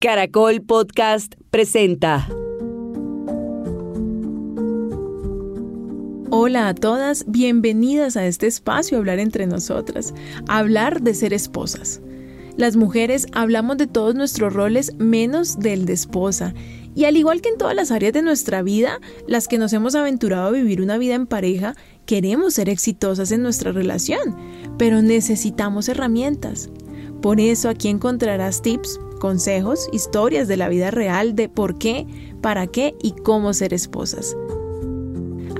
Caracol Podcast presenta. Hola a todas, bienvenidas a este espacio a hablar entre nosotras, hablar de ser esposas. Las mujeres hablamos de todos nuestros roles menos del de esposa. Y al igual que en todas las áreas de nuestra vida, las que nos hemos aventurado a vivir una vida en pareja, queremos ser exitosas en nuestra relación, pero necesitamos herramientas. Por eso aquí encontrarás tips, consejos, historias de la vida real de por qué, para qué y cómo ser esposas.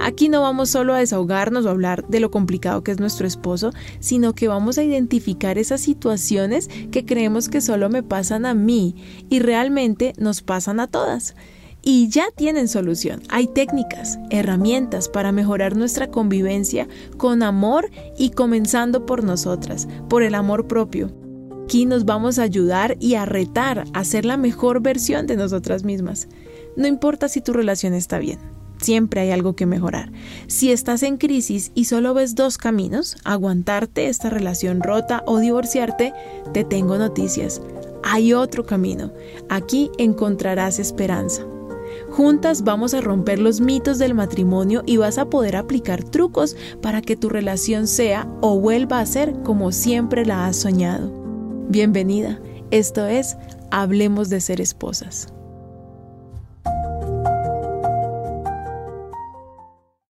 Aquí no vamos solo a desahogarnos o hablar de lo complicado que es nuestro esposo, sino que vamos a identificar esas situaciones que creemos que solo me pasan a mí y realmente nos pasan a todas. Y ya tienen solución. Hay técnicas, herramientas para mejorar nuestra convivencia con amor y comenzando por nosotras, por el amor propio. Aquí nos vamos a ayudar y a retar a ser la mejor versión de nosotras mismas. No importa si tu relación está bien, siempre hay algo que mejorar. Si estás en crisis y solo ves dos caminos, aguantarte esta relación rota o divorciarte, te tengo noticias. Hay otro camino. Aquí encontrarás esperanza. Juntas vamos a romper los mitos del matrimonio y vas a poder aplicar trucos para que tu relación sea o vuelva a ser como siempre la has soñado. Bienvenida, esto es Hablemos de ser esposas.